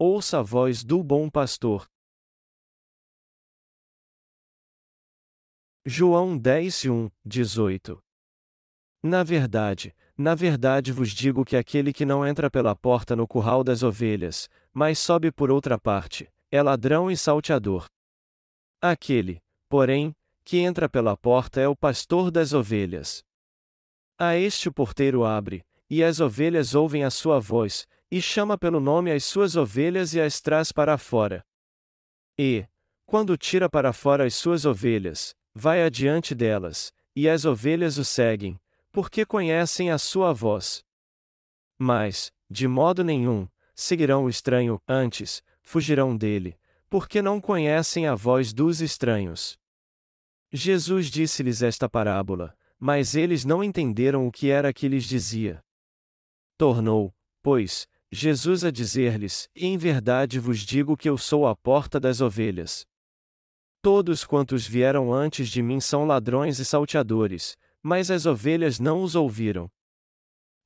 ouça a voz do bom pastor. João 10, 1, 18 Na verdade, na verdade vos digo que aquele que não entra pela porta no curral das ovelhas, mas sobe por outra parte, é ladrão e salteador. Aquele, porém, que entra pela porta é o pastor das ovelhas. A este o porteiro abre, e as ovelhas ouvem a sua voz, e chama pelo nome as suas ovelhas e as traz para fora. E, quando tira para fora as suas ovelhas, vai adiante delas, e as ovelhas o seguem, porque conhecem a sua voz. Mas, de modo nenhum, seguirão o estranho, antes, fugirão dele, porque não conhecem a voz dos estranhos. Jesus disse-lhes esta parábola, mas eles não entenderam o que era que lhes dizia. Tornou, pois, Jesus a dizer-lhes: Em verdade vos digo que eu sou a porta das ovelhas. Todos quantos vieram antes de mim são ladrões e salteadores, mas as ovelhas não os ouviram.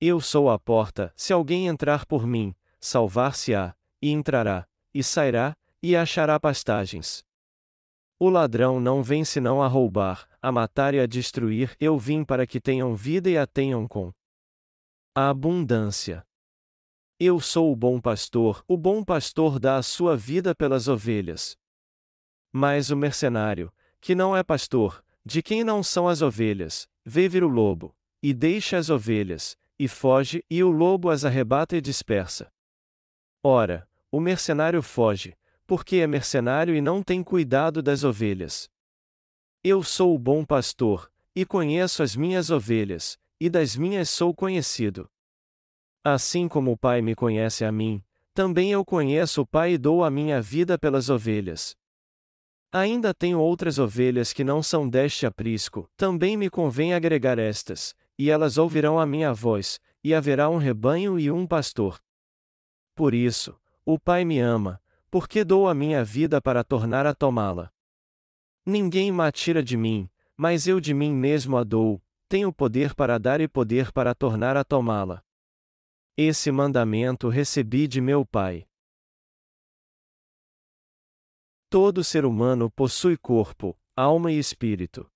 Eu sou a porta, se alguém entrar por mim, salvar-se-á, e entrará, e sairá, e achará pastagens. O ladrão não vem senão a roubar, a matar e a destruir, eu vim para que tenham vida e a tenham com a abundância. Eu sou o bom pastor, o bom pastor dá a sua vida pelas ovelhas. Mas o mercenário, que não é pastor, de quem não são as ovelhas, vê vir o lobo, e deixa as ovelhas, e foge, e o lobo as arrebata e dispersa. Ora, o mercenário foge, porque é mercenário e não tem cuidado das ovelhas. Eu sou o bom pastor, e conheço as minhas ovelhas, e das minhas sou conhecido. Assim como o Pai me conhece a mim, também eu conheço o Pai e dou a minha vida pelas ovelhas. Ainda tenho outras ovelhas que não são deste aprisco, também me convém agregar estas, e elas ouvirão a minha voz, e haverá um rebanho e um pastor. Por isso, o Pai me ama, porque dou a minha vida para tornar a tomá-la. Ninguém me tira de mim, mas eu de mim mesmo a dou, tenho poder para dar e poder para tornar a tomá-la. Esse mandamento recebi de meu Pai. Todo ser humano possui corpo, alma e espírito.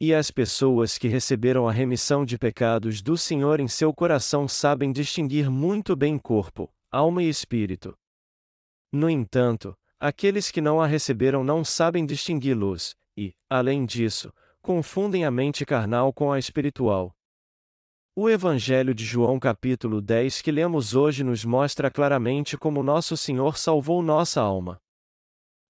E as pessoas que receberam a remissão de pecados do Senhor em seu coração sabem distinguir muito bem corpo, alma e espírito. No entanto, aqueles que não a receberam não sabem distingui-los, e, além disso, confundem a mente carnal com a espiritual. O Evangelho de João capítulo 10 que lemos hoje nos mostra claramente como nosso Senhor salvou nossa alma.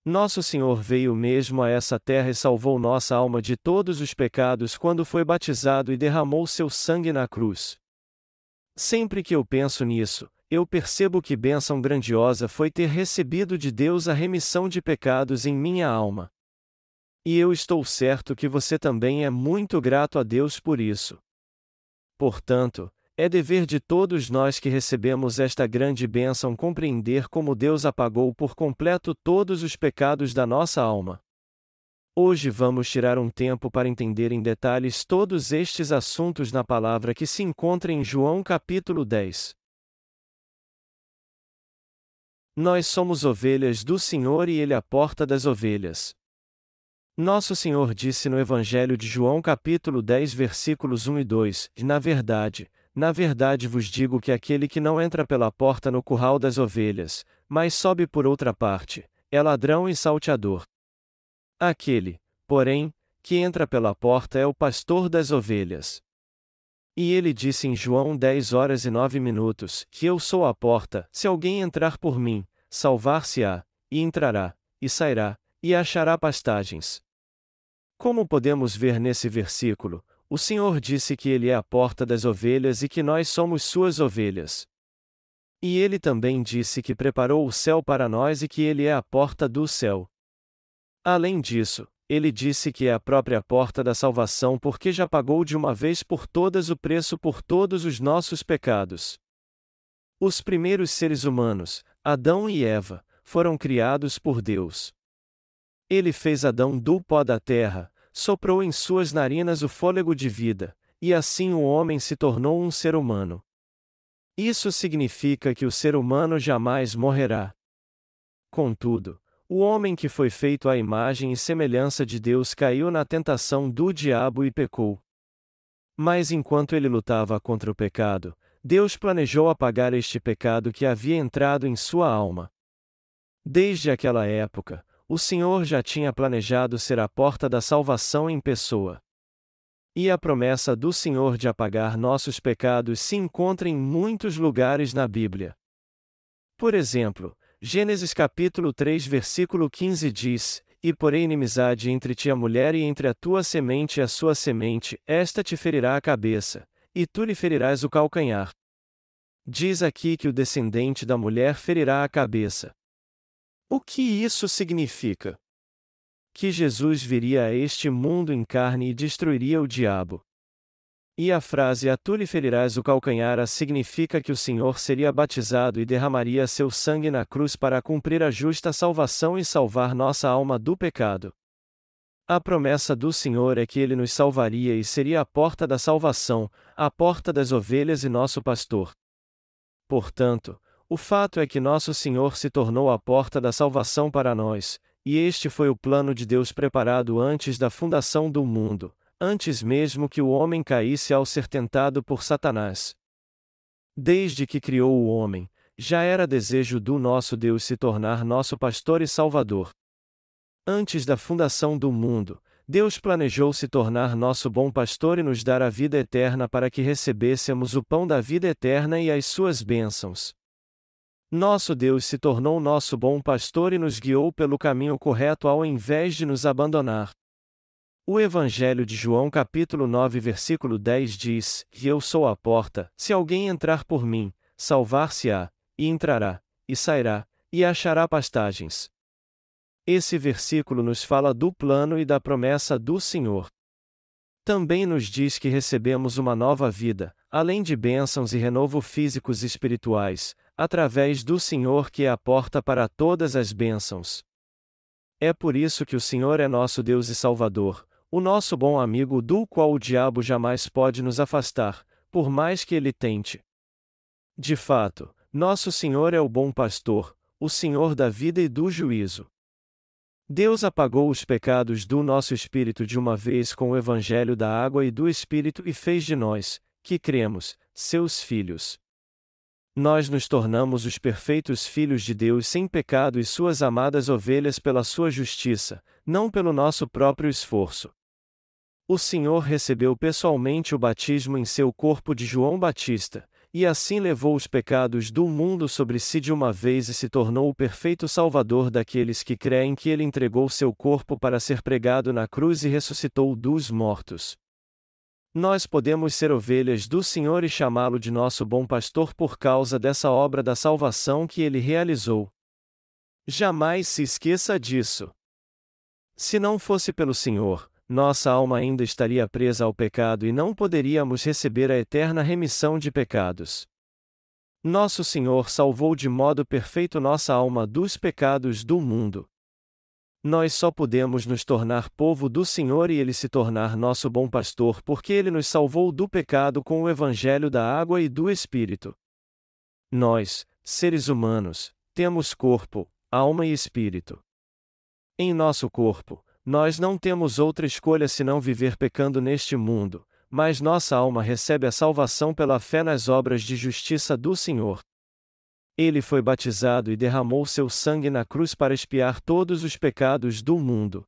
Nosso Senhor veio mesmo a essa terra e salvou nossa alma de todos os pecados quando foi batizado e derramou seu sangue na cruz. Sempre que eu penso nisso, eu percebo que bênção grandiosa foi ter recebido de Deus a remissão de pecados em minha alma. E eu estou certo que você também é muito grato a Deus por isso. Portanto, é dever de todos nós que recebemos esta grande bênção compreender como Deus apagou por completo todos os pecados da nossa alma. Hoje vamos tirar um tempo para entender em detalhes todos estes assuntos na palavra que se encontra em João capítulo 10. Nós somos ovelhas do Senhor e Ele é a porta das ovelhas. Nosso Senhor disse no Evangelho de João capítulo 10 versículos 1 e 2, na verdade, na verdade vos digo que aquele que não entra pela porta no curral das ovelhas, mas sobe por outra parte, é ladrão e salteador. Aquele, porém, que entra pela porta é o pastor das ovelhas. E ele disse em João 10 horas e 9 minutos: Que eu sou a porta, se alguém entrar por mim, salvar-se-á, e entrará, e sairá, e achará pastagens. Como podemos ver nesse versículo, o Senhor disse que Ele é a porta das ovelhas e que nós somos suas ovelhas. E Ele também disse que preparou o céu para nós e que Ele é a porta do céu. Além disso, Ele disse que é a própria porta da salvação porque já pagou de uma vez por todas o preço por todos os nossos pecados. Os primeiros seres humanos, Adão e Eva, foram criados por Deus. Ele fez Adão do pó da terra, soprou em suas narinas o fôlego de vida, e assim o homem se tornou um ser humano. Isso significa que o ser humano jamais morrerá. Contudo, o homem que foi feito à imagem e semelhança de Deus caiu na tentação do diabo e pecou. Mas enquanto ele lutava contra o pecado, Deus planejou apagar este pecado que havia entrado em sua alma. Desde aquela época, o Senhor já tinha planejado ser a porta da salvação em pessoa. E a promessa do Senhor de apagar nossos pecados se encontra em muitos lugares na Bíblia. Por exemplo, Gênesis capítulo 3 versículo 15 diz: E porém inimizade entre ti a mulher e entre a tua semente e a sua semente, esta te ferirá a cabeça, e tu lhe ferirás o calcanhar. Diz aqui que o descendente da mulher ferirá a cabeça. O que isso significa? Que Jesus viria a este mundo em carne e destruiria o diabo. E a frase A tu lhe ferirás o calcanhar significa que o Senhor seria batizado e derramaria seu sangue na cruz para cumprir a justa salvação e salvar nossa alma do pecado. A promessa do Senhor é que ele nos salvaria e seria a porta da salvação, a porta das ovelhas e nosso pastor. Portanto, o fato é que nosso Senhor se tornou a porta da salvação para nós, e este foi o plano de Deus preparado antes da fundação do mundo antes mesmo que o homem caísse ao ser tentado por Satanás. Desde que criou o homem, já era desejo do nosso Deus se tornar nosso pastor e salvador. Antes da fundação do mundo, Deus planejou se tornar nosso bom pastor e nos dar a vida eterna para que recebêssemos o pão da vida eterna e as suas bênçãos. Nosso Deus se tornou nosso bom pastor e nos guiou pelo caminho correto ao invés de nos abandonar. O Evangelho de João capítulo 9 versículo 10 diz: Eu sou a porta, se alguém entrar por mim, salvar-se-á, e entrará, e sairá, e achará pastagens. Esse versículo nos fala do plano e da promessa do Senhor. Também nos diz que recebemos uma nova vida, além de bênçãos e renovo físicos e espirituais, através do Senhor que é a porta para todas as bênçãos. É por isso que o Senhor é nosso Deus e Salvador, o nosso bom amigo do qual o diabo jamais pode nos afastar, por mais que ele tente. De fato, nosso Senhor é o bom pastor, o Senhor da vida e do juízo. Deus apagou os pecados do nosso espírito de uma vez com o evangelho da água e do espírito e fez de nós, que cremos, seus filhos. Nós nos tornamos os perfeitos filhos de Deus sem pecado e suas amadas ovelhas pela sua justiça, não pelo nosso próprio esforço. O Senhor recebeu pessoalmente o batismo em seu corpo de João Batista, e assim levou os pecados do mundo sobre si de uma vez e se tornou o perfeito Salvador daqueles que creem que ele entregou seu corpo para ser pregado na cruz e ressuscitou dos mortos. Nós podemos ser ovelhas do Senhor e chamá-lo de nosso bom pastor por causa dessa obra da salvação que ele realizou. Jamais se esqueça disso. Se não fosse pelo Senhor, nossa alma ainda estaria presa ao pecado e não poderíamos receber a eterna remissão de pecados. Nosso Senhor salvou de modo perfeito nossa alma dos pecados do mundo. Nós só podemos nos tornar povo do Senhor e Ele se tornar nosso bom pastor porque Ele nos salvou do pecado com o Evangelho da água e do Espírito. Nós, seres humanos, temos corpo, alma e espírito. Em nosso corpo, nós não temos outra escolha senão viver pecando neste mundo, mas nossa alma recebe a salvação pela fé nas obras de justiça do Senhor. Ele foi batizado e derramou seu sangue na cruz para expiar todos os pecados do mundo.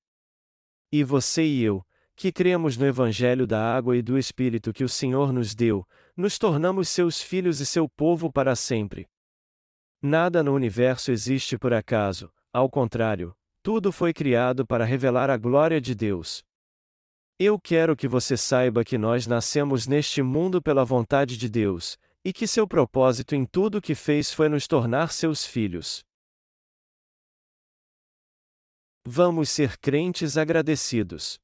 E você e eu, que cremos no Evangelho da água e do Espírito que o Senhor nos deu, nos tornamos seus filhos e seu povo para sempre. Nada no universo existe por acaso, ao contrário, tudo foi criado para revelar a glória de Deus. Eu quero que você saiba que nós nascemos neste mundo pela vontade de Deus, e que seu propósito em tudo o que fez foi nos tornar seus filhos. Vamos ser crentes agradecidos.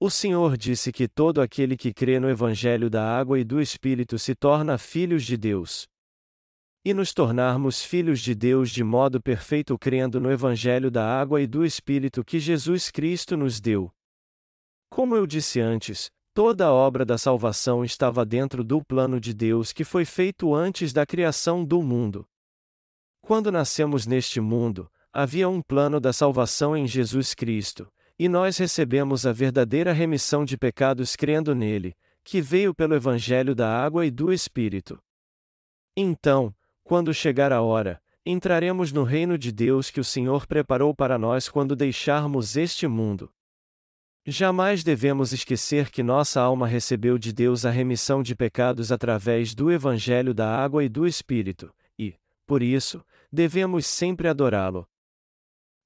O Senhor disse que todo aquele que crê no Evangelho da água e do Espírito se torna filhos de Deus e nos tornarmos filhos de Deus de modo perfeito crendo no Evangelho da água e do Espírito que Jesus Cristo nos deu. Como eu disse antes, Toda a obra da salvação estava dentro do plano de Deus que foi feito antes da criação do mundo. Quando nascemos neste mundo, havia um plano da salvação em Jesus Cristo, e nós recebemos a verdadeira remissão de pecados crendo nele, que veio pelo Evangelho da água e do Espírito. Então, quando chegar a hora, entraremos no reino de Deus que o Senhor preparou para nós quando deixarmos este mundo. Jamais devemos esquecer que nossa alma recebeu de Deus a remissão de pecados através do Evangelho da água e do Espírito, e, por isso, devemos sempre adorá-lo.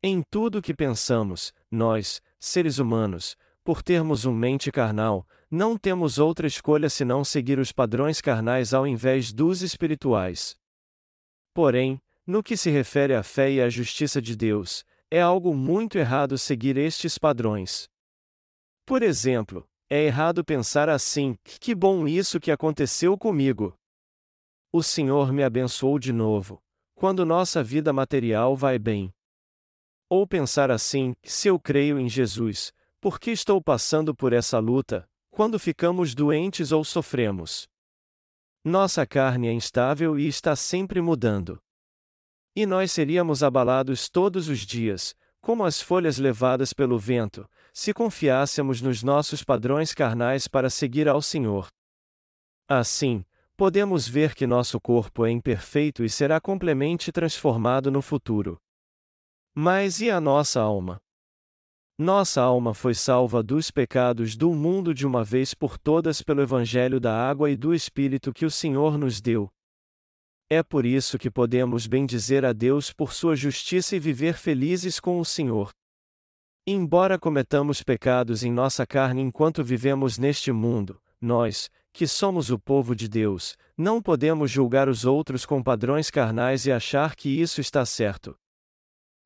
Em tudo que pensamos, nós, seres humanos, por termos uma mente carnal, não temos outra escolha senão seguir os padrões carnais ao invés dos espirituais. Porém, no que se refere à fé e à justiça de Deus, é algo muito errado seguir estes padrões. Por exemplo, é errado pensar assim: que bom isso que aconteceu comigo. O Senhor me abençoou de novo, quando nossa vida material vai bem. Ou pensar assim: se eu creio em Jesus, por que estou passando por essa luta, quando ficamos doentes ou sofremos? Nossa carne é instável e está sempre mudando. E nós seríamos abalados todos os dias, como as folhas levadas pelo vento, se confiássemos nos nossos padrões carnais para seguir ao Senhor. Assim, podemos ver que nosso corpo é imperfeito e será completamente transformado no futuro. Mas e a nossa alma? Nossa alma foi salva dos pecados do mundo de uma vez por todas pelo Evangelho da água e do Espírito que o Senhor nos deu. É por isso que podemos bendizer a Deus por sua justiça e viver felizes com o Senhor. Embora cometamos pecados em nossa carne enquanto vivemos neste mundo, nós, que somos o povo de Deus, não podemos julgar os outros com padrões carnais e achar que isso está certo.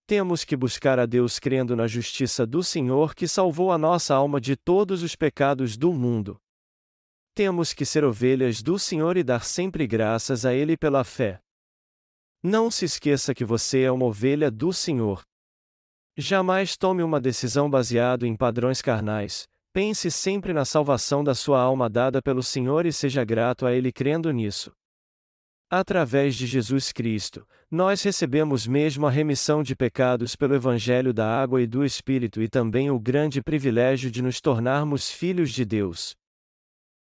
Temos que buscar a Deus crendo na justiça do Senhor que salvou a nossa alma de todos os pecados do mundo. Temos que ser ovelhas do Senhor e dar sempre graças a Ele pela fé. Não se esqueça que você é uma ovelha do Senhor. Jamais tome uma decisão baseado em padrões carnais. Pense sempre na salvação da sua alma dada pelo Senhor e seja grato a Ele crendo nisso. Através de Jesus Cristo, nós recebemos mesmo a remissão de pecados pelo Evangelho da Água e do Espírito e também o grande privilégio de nos tornarmos filhos de Deus.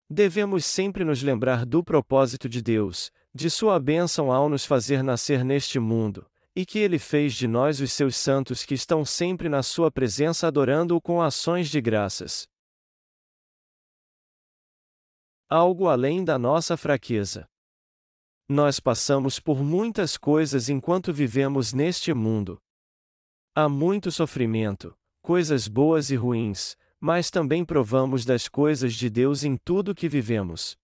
Devemos sempre nos lembrar do propósito de Deus, de Sua bênção ao nos fazer nascer neste mundo, e que ele fez de nós os seus santos que estão sempre na sua presença adorando-o com ações de graças. Algo além da nossa fraqueza. Nós passamos por muitas coisas enquanto vivemos neste mundo. Há muito sofrimento, coisas boas e ruins, mas também provamos das coisas de Deus em tudo que vivemos.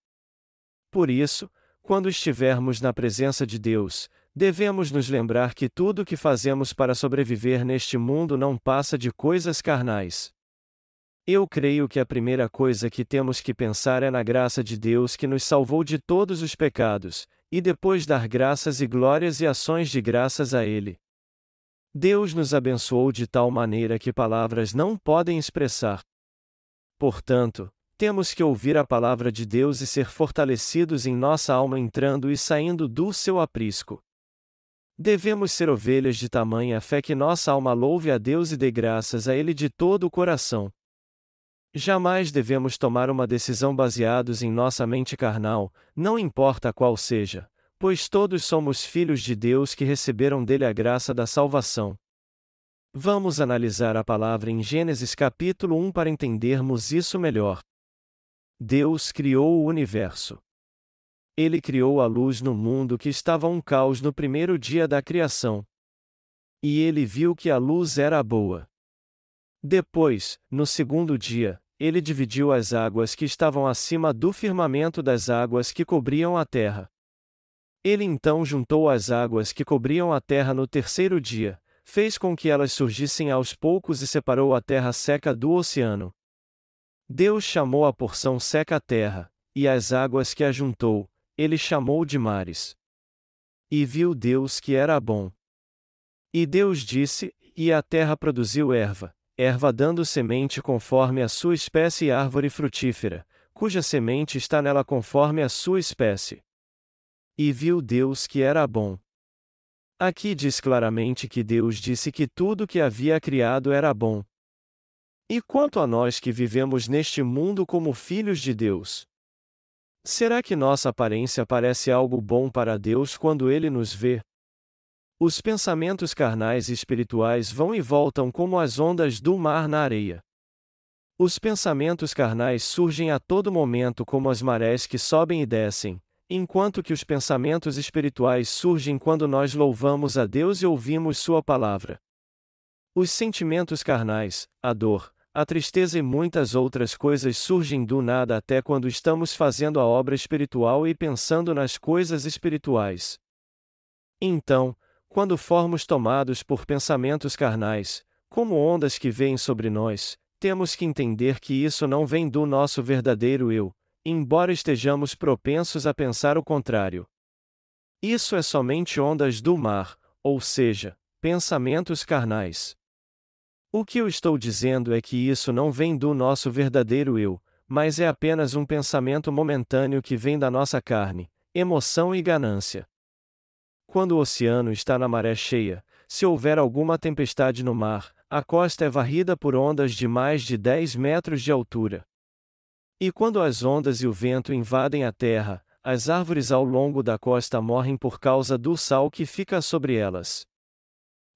Por isso, quando estivermos na presença de Deus, devemos nos lembrar que tudo o que fazemos para sobreviver neste mundo não passa de coisas carnais. Eu creio que a primeira coisa que temos que pensar é na graça de Deus que nos salvou de todos os pecados, e depois dar graças e glórias e ações de graças a Ele. Deus nos abençoou de tal maneira que palavras não podem expressar. Portanto, temos que ouvir a palavra de Deus e ser fortalecidos em nossa alma entrando e saindo do seu aprisco. Devemos ser ovelhas de tamanha fé que nossa alma louve a Deus e dê graças a Ele de todo o coração. Jamais devemos tomar uma decisão baseados em nossa mente carnal, não importa qual seja, pois todos somos filhos de Deus que receberam dele a graça da salvação. Vamos analisar a palavra em Gênesis capítulo 1 para entendermos isso melhor. Deus criou o universo. Ele criou a luz no mundo que estava um caos no primeiro dia da criação. E ele viu que a luz era boa. Depois, no segundo dia, ele dividiu as águas que estavam acima do firmamento das águas que cobriam a terra. Ele então juntou as águas que cobriam a terra no terceiro dia, fez com que elas surgissem aos poucos e separou a terra seca do oceano. Deus chamou a porção seca a terra, e as águas que a juntou, ele chamou de mares. E viu Deus que era bom. E Deus disse: E a terra produziu erva, erva dando semente conforme a sua espécie e árvore frutífera, cuja semente está nela conforme a sua espécie. E viu Deus que era bom. Aqui diz claramente que Deus disse que tudo que havia criado era bom. E quanto a nós que vivemos neste mundo como filhos de Deus? Será que nossa aparência parece algo bom para Deus quando Ele nos vê? Os pensamentos carnais e espirituais vão e voltam como as ondas do mar na areia. Os pensamentos carnais surgem a todo momento como as marés que sobem e descem, enquanto que os pensamentos espirituais surgem quando nós louvamos a Deus e ouvimos Sua palavra. Os sentimentos carnais, a dor, a tristeza e muitas outras coisas surgem do nada até quando estamos fazendo a obra espiritual e pensando nas coisas espirituais. Então, quando formos tomados por pensamentos carnais, como ondas que vêm sobre nós, temos que entender que isso não vem do nosso verdadeiro eu, embora estejamos propensos a pensar o contrário. Isso é somente ondas do mar, ou seja, pensamentos carnais. O que eu estou dizendo é que isso não vem do nosso verdadeiro eu, mas é apenas um pensamento momentâneo que vem da nossa carne, emoção e ganância. Quando o oceano está na maré cheia, se houver alguma tempestade no mar, a costa é varrida por ondas de mais de 10 metros de altura. E quando as ondas e o vento invadem a terra, as árvores ao longo da costa morrem por causa do sal que fica sobre elas.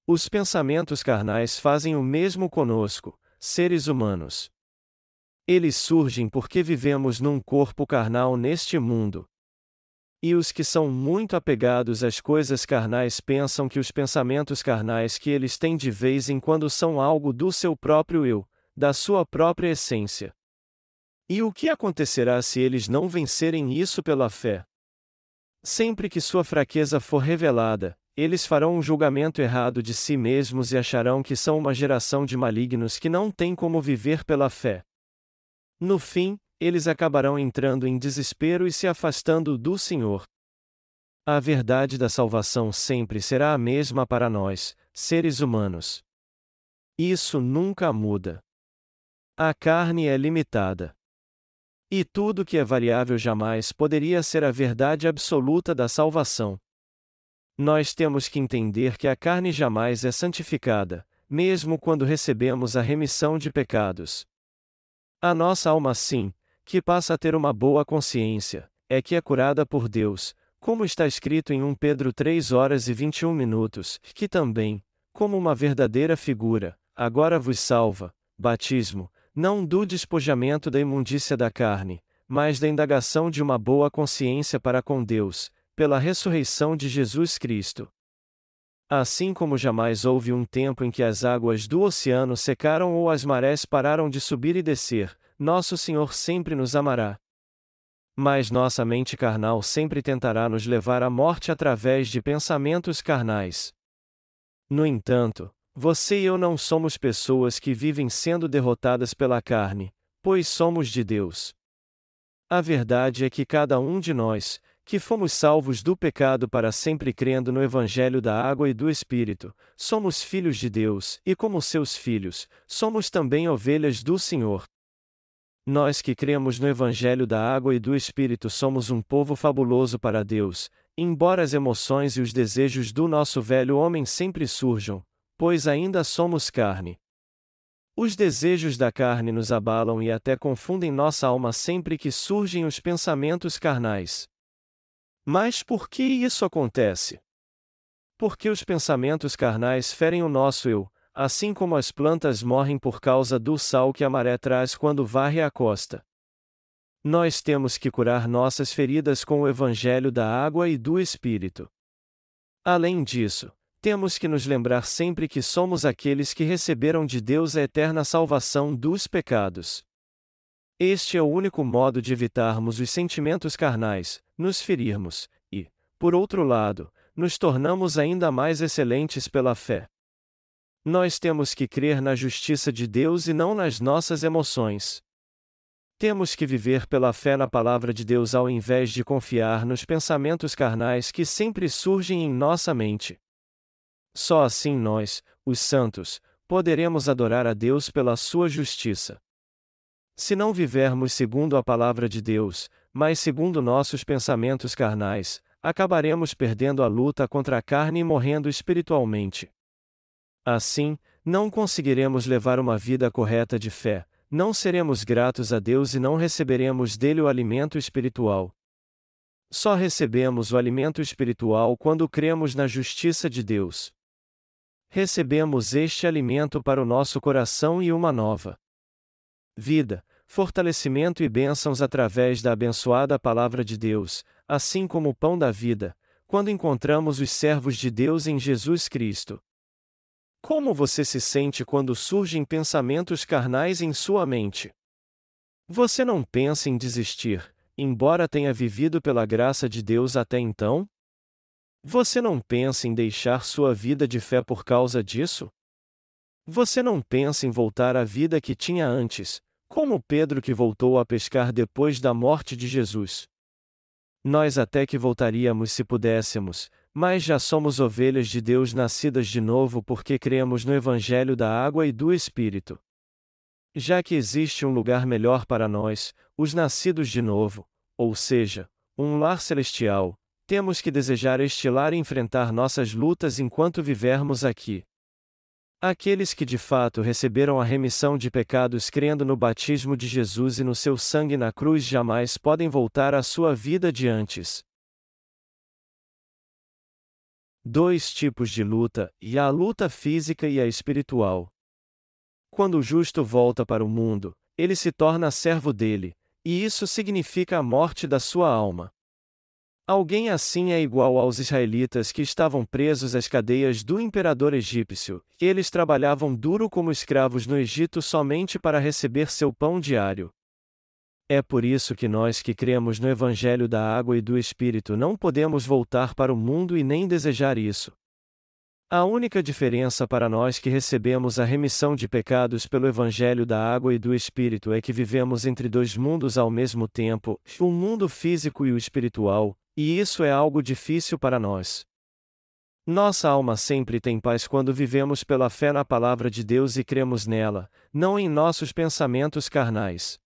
Os pensamentos carnais fazem o mesmo conosco, seres humanos. Eles surgem porque vivemos num corpo carnal neste mundo. E os que são muito apegados às coisas carnais pensam que os pensamentos carnais que eles têm de vez em quando são algo do seu próprio eu, da sua própria essência. E o que acontecerá se eles não vencerem isso pela fé? Sempre que sua fraqueza for revelada, eles farão um julgamento errado de si mesmos e acharão que são uma geração de malignos que não tem como viver pela fé. No fim, eles acabarão entrando em desespero e se afastando do Senhor. A verdade da salvação sempre será a mesma para nós, seres humanos. Isso nunca muda. A carne é limitada. E tudo que é variável jamais poderia ser a verdade absoluta da salvação. Nós temos que entender que a carne jamais é santificada, mesmo quando recebemos a remissão de pecados. A nossa alma, sim, que passa a ter uma boa consciência, é que é curada por Deus, como está escrito em 1 Pedro 3 horas e 21 minutos, que também, como uma verdadeira figura, agora vos salva, batismo, não do despojamento da imundícia da carne, mas da indagação de uma boa consciência para com Deus, pela ressurreição de Jesus Cristo. Assim como jamais houve um tempo em que as águas do oceano secaram ou as marés pararam de subir e descer, nosso Senhor sempre nos amará. Mas nossa mente carnal sempre tentará nos levar à morte através de pensamentos carnais. No entanto, você e eu não somos pessoas que vivem sendo derrotadas pela carne, pois somos de Deus. A verdade é que cada um de nós, que fomos salvos do pecado para sempre crendo no Evangelho da água e do Espírito, somos filhos de Deus, e como seus filhos, somos também ovelhas do Senhor. Nós que cremos no Evangelho da água e do Espírito somos um povo fabuloso para Deus, embora as emoções e os desejos do nosso velho homem sempre surjam, pois ainda somos carne. Os desejos da carne nos abalam e até confundem nossa alma sempre que surgem os pensamentos carnais. Mas por que isso acontece? Porque os pensamentos carnais ferem o nosso eu, assim como as plantas morrem por causa do sal que a maré traz quando varre a costa. Nós temos que curar nossas feridas com o evangelho da água e do Espírito. Além disso, temos que nos lembrar sempre que somos aqueles que receberam de Deus a eterna salvação dos pecados. Este é o único modo de evitarmos os sentimentos carnais, nos ferirmos, e, por outro lado, nos tornamos ainda mais excelentes pela fé. Nós temos que crer na justiça de Deus e não nas nossas emoções. Temos que viver pela fé na palavra de Deus ao invés de confiar nos pensamentos carnais que sempre surgem em nossa mente. Só assim nós, os santos, poderemos adorar a Deus pela sua justiça. Se não vivermos segundo a palavra de Deus, mas segundo nossos pensamentos carnais, acabaremos perdendo a luta contra a carne e morrendo espiritualmente. Assim, não conseguiremos levar uma vida correta de fé, não seremos gratos a Deus e não receberemos dele o alimento espiritual. Só recebemos o alimento espiritual quando cremos na justiça de Deus. Recebemos este alimento para o nosso coração e uma nova vida, fortalecimento e bênçãos através da abençoada Palavra de Deus, assim como o pão da vida, quando encontramos os servos de Deus em Jesus Cristo. Como você se sente quando surgem pensamentos carnais em sua mente? Você não pensa em desistir, embora tenha vivido pela graça de Deus até então? Você não pensa em deixar sua vida de fé por causa disso? Você não pensa em voltar à vida que tinha antes, como Pedro que voltou a pescar depois da morte de Jesus? Nós até que voltaríamos se pudéssemos, mas já somos ovelhas de Deus nascidas de novo porque cremos no Evangelho da água e do Espírito. Já que existe um lugar melhor para nós, os nascidos de novo, ou seja, um lar celestial, temos que desejar este lar e enfrentar nossas lutas enquanto vivermos aqui. Aqueles que de fato receberam a remissão de pecados crendo no batismo de Jesus e no seu sangue na cruz jamais podem voltar à sua vida de antes. Dois tipos de luta, e a luta física e a espiritual. Quando o justo volta para o mundo, ele se torna servo dele, e isso significa a morte da sua alma. Alguém assim é igual aos israelitas que estavam presos às cadeias do imperador egípcio, eles trabalhavam duro como escravos no Egito somente para receber seu pão diário. É por isso que nós que cremos no Evangelho da Água e do Espírito não podemos voltar para o mundo e nem desejar isso. A única diferença para nós que recebemos a remissão de pecados pelo Evangelho da Água e do Espírito é que vivemos entre dois mundos ao mesmo tempo, o mundo físico e o espiritual, e isso é algo difícil para nós. Nossa alma sempre tem paz quando vivemos pela fé na Palavra de Deus e cremos nela, não em nossos pensamentos carnais.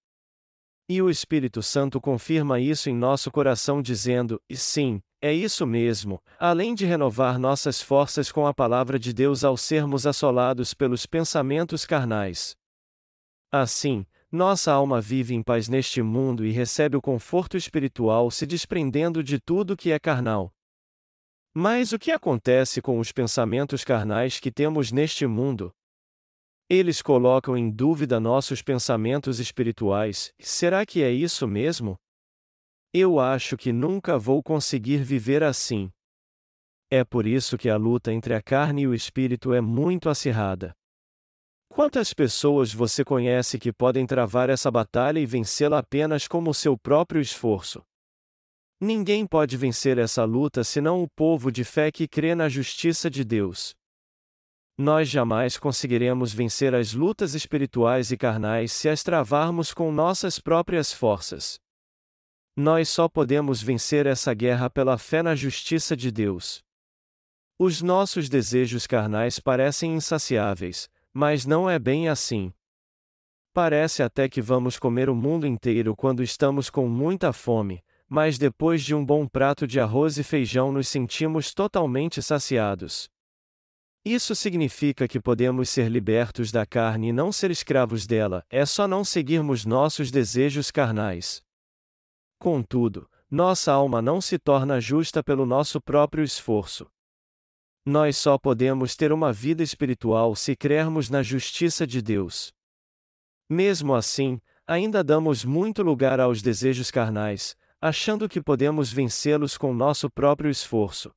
E o Espírito Santo confirma isso em nosso coração dizendo: e sim, é isso mesmo, além de renovar nossas forças com a palavra de Deus ao sermos assolados pelos pensamentos carnais. Assim, nossa alma vive em paz neste mundo e recebe o conforto espiritual se desprendendo de tudo que é carnal. Mas o que acontece com os pensamentos carnais que temos neste mundo? Eles colocam em dúvida nossos pensamentos espirituais, será que é isso mesmo? Eu acho que nunca vou conseguir viver assim. É por isso que a luta entre a carne e o espírito é muito acirrada. Quantas pessoas você conhece que podem travar essa batalha e vencê-la apenas com o seu próprio esforço? Ninguém pode vencer essa luta senão o povo de fé que crê na justiça de Deus. Nós jamais conseguiremos vencer as lutas espirituais e carnais se as travarmos com nossas próprias forças. Nós só podemos vencer essa guerra pela fé na justiça de Deus. Os nossos desejos carnais parecem insaciáveis, mas não é bem assim. Parece até que vamos comer o mundo inteiro quando estamos com muita fome, mas depois de um bom prato de arroz e feijão nos sentimos totalmente saciados. Isso significa que podemos ser libertos da carne e não ser escravos dela, é só não seguirmos nossos desejos carnais. Contudo, nossa alma não se torna justa pelo nosso próprio esforço. Nós só podemos ter uma vida espiritual se crermos na justiça de Deus. Mesmo assim, ainda damos muito lugar aos desejos carnais, achando que podemos vencê-los com nosso próprio esforço.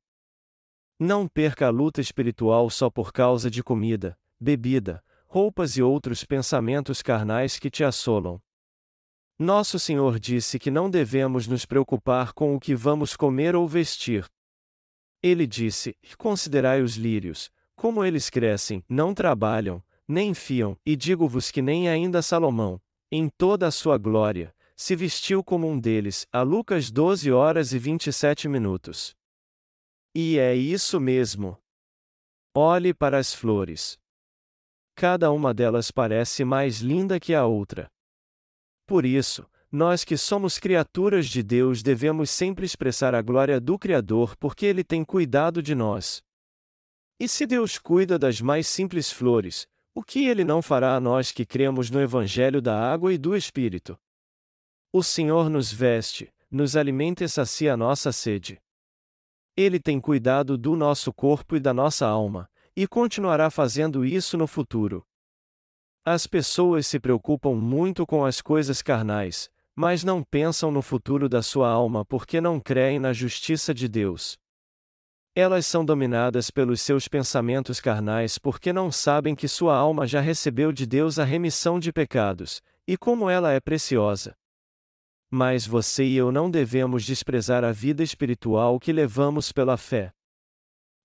Não perca a luta espiritual só por causa de comida, bebida, roupas e outros pensamentos carnais que te assolam. Nosso Senhor disse que não devemos nos preocupar com o que vamos comer ou vestir. Ele disse: Considerai os lírios, como eles crescem, não trabalham, nem fiam, e digo-vos que nem ainda Salomão, em toda a sua glória, se vestiu como um deles. A Lucas 12 horas e 27 minutos. E é isso mesmo. Olhe para as flores. Cada uma delas parece mais linda que a outra. Por isso, nós que somos criaturas de Deus devemos sempre expressar a glória do Criador porque Ele tem cuidado de nós. E se Deus cuida das mais simples flores, o que Ele não fará a nós que cremos no Evangelho da água e do Espírito? O Senhor nos veste, nos alimenta e sacia a nossa sede. Ele tem cuidado do nosso corpo e da nossa alma, e continuará fazendo isso no futuro. As pessoas se preocupam muito com as coisas carnais, mas não pensam no futuro da sua alma porque não creem na justiça de Deus. Elas são dominadas pelos seus pensamentos carnais porque não sabem que sua alma já recebeu de Deus a remissão de pecados, e como ela é preciosa. Mas você e eu não devemos desprezar a vida espiritual que levamos pela fé.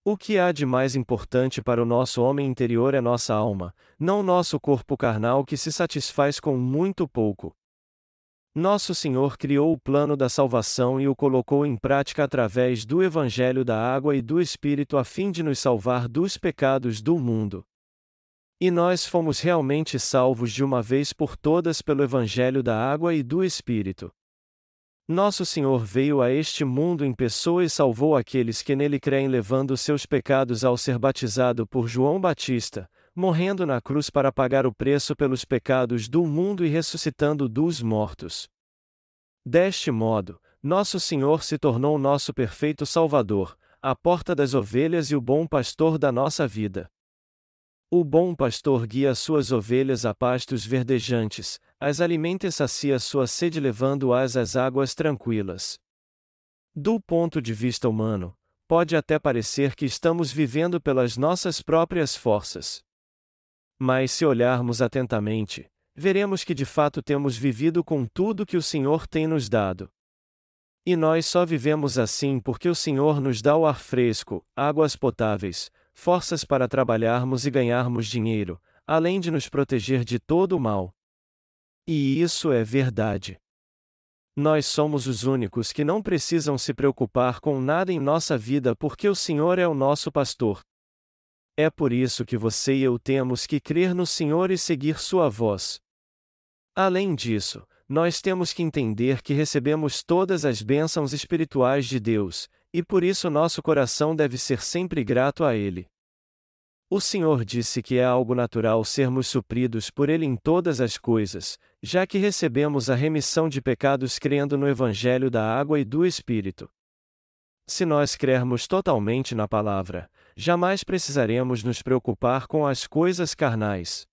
O que há de mais importante para o nosso homem interior é nossa alma, não nosso corpo carnal que se satisfaz com muito pouco, nosso Senhor criou o plano da salvação e o colocou em prática através do Evangelho da Água e do Espírito a fim de nos salvar dos pecados do mundo. E nós fomos realmente salvos de uma vez por todas pelo Evangelho da Água e do Espírito. Nosso Senhor veio a este mundo em pessoa e salvou aqueles que nele creem, levando seus pecados ao ser batizado por João Batista, morrendo na cruz para pagar o preço pelos pecados do mundo e ressuscitando dos mortos. Deste modo, nosso Senhor se tornou nosso perfeito Salvador, a porta das ovelhas e o bom pastor da nossa vida. O bom pastor guia suas ovelhas a pastos verdejantes, as alimenta e sacia sua sede levando-as às águas tranquilas. Do ponto de vista humano, pode até parecer que estamos vivendo pelas nossas próprias forças. Mas se olharmos atentamente, veremos que de fato temos vivido com tudo que o Senhor tem nos dado. E nós só vivemos assim porque o Senhor nos dá o ar fresco, águas potáveis, forças para trabalharmos e ganharmos dinheiro, além de nos proteger de todo o mal. E isso é verdade. Nós somos os únicos que não precisam se preocupar com nada em nossa vida porque o Senhor é o nosso pastor, é por isso que você e eu temos que crer no Senhor e seguir Sua voz. Além disso, nós temos que entender que recebemos todas as bênçãos espirituais de Deus, e por isso nosso coração deve ser sempre grato a Ele. O Senhor disse que é algo natural sermos supridos por Ele em todas as coisas, já que recebemos a remissão de pecados crendo no Evangelho da Água e do Espírito. Se nós crermos totalmente na palavra, jamais precisaremos nos preocupar com as coisas carnais.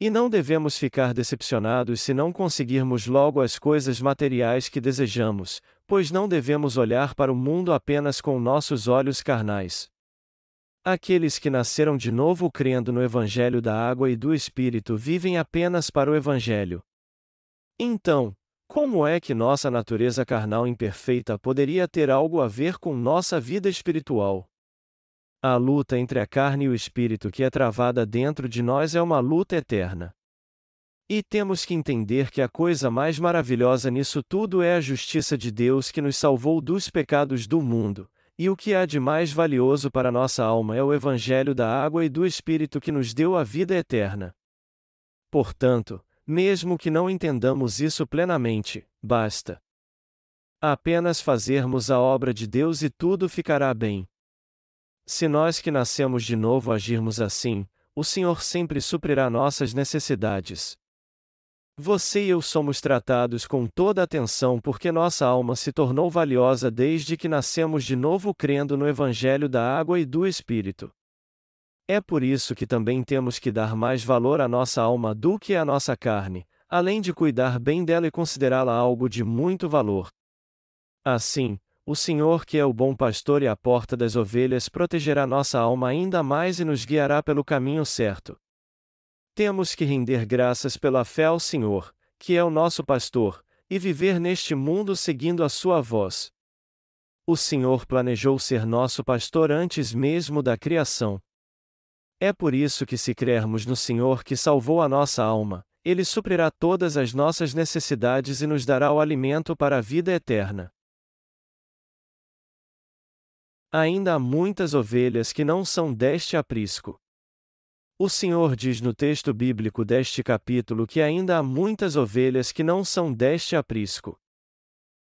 E não devemos ficar decepcionados se não conseguirmos logo as coisas materiais que desejamos, pois não devemos olhar para o mundo apenas com nossos olhos carnais. Aqueles que nasceram de novo crendo no Evangelho da água e do Espírito vivem apenas para o Evangelho. Então, como é que nossa natureza carnal imperfeita poderia ter algo a ver com nossa vida espiritual? A luta entre a carne e o espírito que é travada dentro de nós é uma luta eterna. E temos que entender que a coisa mais maravilhosa nisso tudo é a justiça de Deus que nos salvou dos pecados do mundo, e o que há de mais valioso para nossa alma é o Evangelho da água e do Espírito que nos deu a vida eterna. Portanto, mesmo que não entendamos isso plenamente, basta apenas fazermos a obra de Deus e tudo ficará bem. Se nós que nascemos de novo agirmos assim, o Senhor sempre suprirá nossas necessidades. Você e eu somos tratados com toda atenção porque nossa alma se tornou valiosa desde que nascemos de novo crendo no Evangelho da água e do Espírito. É por isso que também temos que dar mais valor à nossa alma do que à nossa carne, além de cuidar bem dela e considerá-la algo de muito valor. Assim, o Senhor, que é o bom pastor e a porta das ovelhas, protegerá nossa alma ainda mais e nos guiará pelo caminho certo. Temos que render graças pela fé ao Senhor, que é o nosso pastor, e viver neste mundo seguindo a sua voz. O Senhor planejou ser nosso pastor antes mesmo da criação. É por isso que, se crermos no Senhor que salvou a nossa alma, Ele suprirá todas as nossas necessidades e nos dará o alimento para a vida eterna. Ainda há muitas ovelhas que não são deste aprisco. O Senhor diz no texto bíblico deste capítulo que ainda há muitas ovelhas que não são deste aprisco.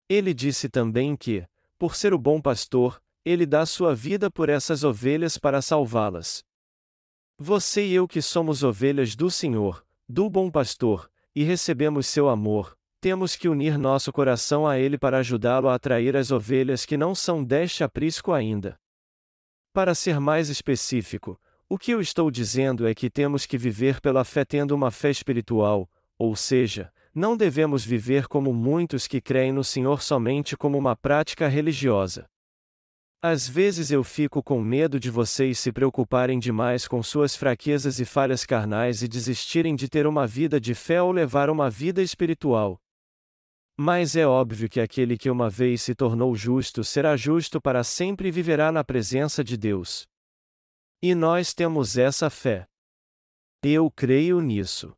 Ele disse também que, por ser o bom pastor, ele dá sua vida por essas ovelhas para salvá-las. Você e eu que somos ovelhas do Senhor, do bom pastor, e recebemos seu amor, temos que unir nosso coração a ele para ajudá-lo a atrair as ovelhas que não são deste aprisco ainda. Para ser mais específico, o que eu estou dizendo é que temos que viver pela fé tendo uma fé espiritual, ou seja, não devemos viver como muitos que creem no Senhor somente como uma prática religiosa. Às vezes eu fico com medo de vocês se preocuparem demais com suas fraquezas e falhas carnais e desistirem de ter uma vida de fé ou levar uma vida espiritual. Mas é óbvio que aquele que uma vez se tornou justo será justo para sempre e viverá na presença de Deus. E nós temos essa fé. Eu creio nisso.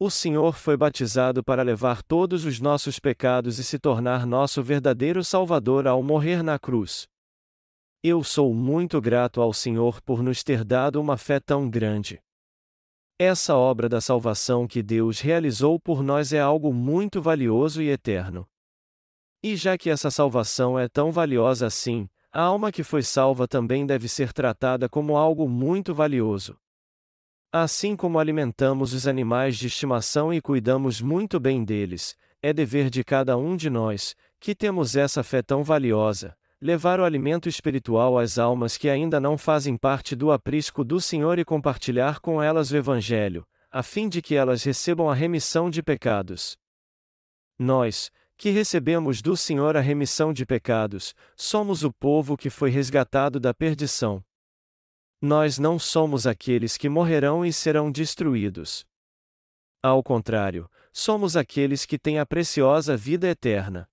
O Senhor foi batizado para levar todos os nossos pecados e se tornar nosso verdadeiro Salvador ao morrer na cruz. Eu sou muito grato ao Senhor por nos ter dado uma fé tão grande. Essa obra da salvação que Deus realizou por nós é algo muito valioso e eterno. E já que essa salvação é tão valiosa assim, a alma que foi salva também deve ser tratada como algo muito valioso. Assim como alimentamos os animais de estimação e cuidamos muito bem deles, é dever de cada um de nós, que temos essa fé tão valiosa, levar o alimento espiritual às almas que ainda não fazem parte do aprisco do Senhor e compartilhar com elas o Evangelho, a fim de que elas recebam a remissão de pecados. Nós, que recebemos do Senhor a remissão de pecados, somos o povo que foi resgatado da perdição. Nós não somos aqueles que morrerão e serão destruídos. Ao contrário, somos aqueles que têm a preciosa vida eterna.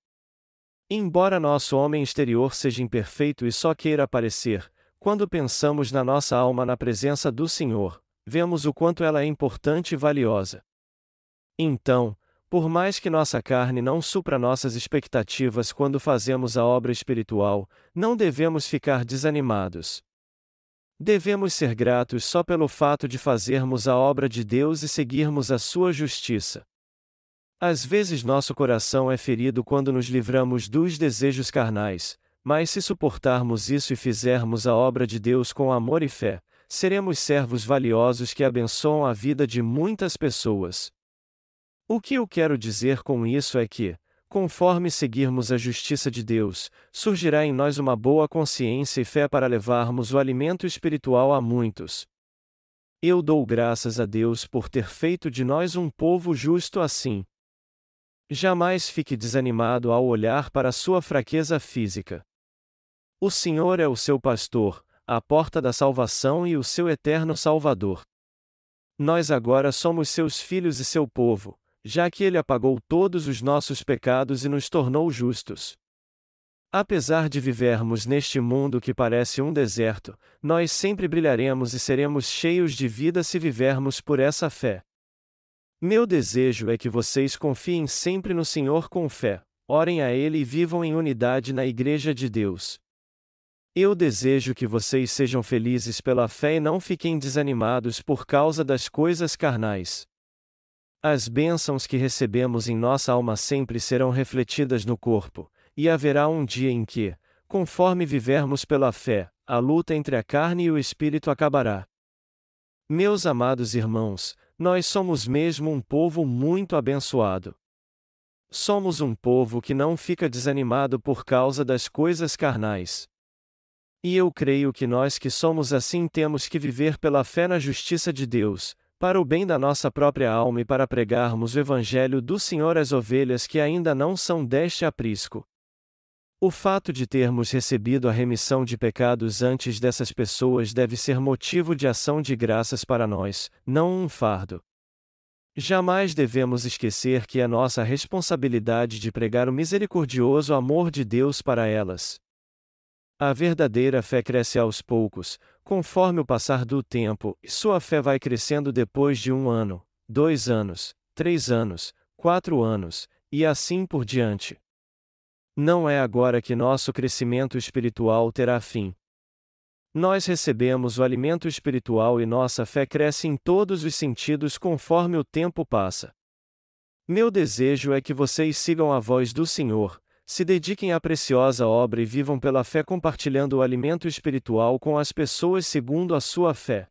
Embora nosso homem exterior seja imperfeito e só queira aparecer, quando pensamos na nossa alma na presença do Senhor, vemos o quanto ela é importante e valiosa. Então, por mais que nossa carne não supra nossas expectativas quando fazemos a obra espiritual, não devemos ficar desanimados. Devemos ser gratos só pelo fato de fazermos a obra de Deus e seguirmos a sua justiça. Às vezes nosso coração é ferido quando nos livramos dos desejos carnais, mas se suportarmos isso e fizermos a obra de Deus com amor e fé, seremos servos valiosos que abençoam a vida de muitas pessoas. O que eu quero dizer com isso é que, conforme seguirmos a justiça de Deus, surgirá em nós uma boa consciência e fé para levarmos o alimento espiritual a muitos. Eu dou graças a Deus por ter feito de nós um povo justo assim. Jamais fique desanimado ao olhar para sua fraqueza física. O Senhor é o seu pastor, a porta da salvação e o seu eterno Salvador. Nós agora somos seus filhos e seu povo, já que ele apagou todos os nossos pecados e nos tornou justos. Apesar de vivermos neste mundo que parece um deserto, nós sempre brilharemos e seremos cheios de vida se vivermos por essa fé. Meu desejo é que vocês confiem sempre no Senhor com fé, orem a Ele e vivam em unidade na Igreja de Deus. Eu desejo que vocês sejam felizes pela fé e não fiquem desanimados por causa das coisas carnais. As bênçãos que recebemos em nossa alma sempre serão refletidas no corpo, e haverá um dia em que, conforme vivermos pela fé, a luta entre a carne e o espírito acabará. Meus amados irmãos, nós somos mesmo um povo muito abençoado. Somos um povo que não fica desanimado por causa das coisas carnais. E eu creio que nós que somos assim temos que viver pela fé na justiça de Deus, para o bem da nossa própria alma e para pregarmos o Evangelho do Senhor às ovelhas que ainda não são deste aprisco. O fato de termos recebido a remissão de pecados antes dessas pessoas deve ser motivo de ação de graças para nós, não um fardo. Jamais devemos esquecer que é nossa responsabilidade de pregar o misericordioso amor de Deus para elas. A verdadeira fé cresce aos poucos, conforme o passar do tempo, e sua fé vai crescendo depois de um ano, dois anos, três anos, quatro anos, e assim por diante. Não é agora que nosso crescimento espiritual terá fim. Nós recebemos o alimento espiritual e nossa fé cresce em todos os sentidos conforme o tempo passa. Meu desejo é que vocês sigam a voz do Senhor, se dediquem à preciosa obra e vivam pela fé compartilhando o alimento espiritual com as pessoas segundo a sua fé.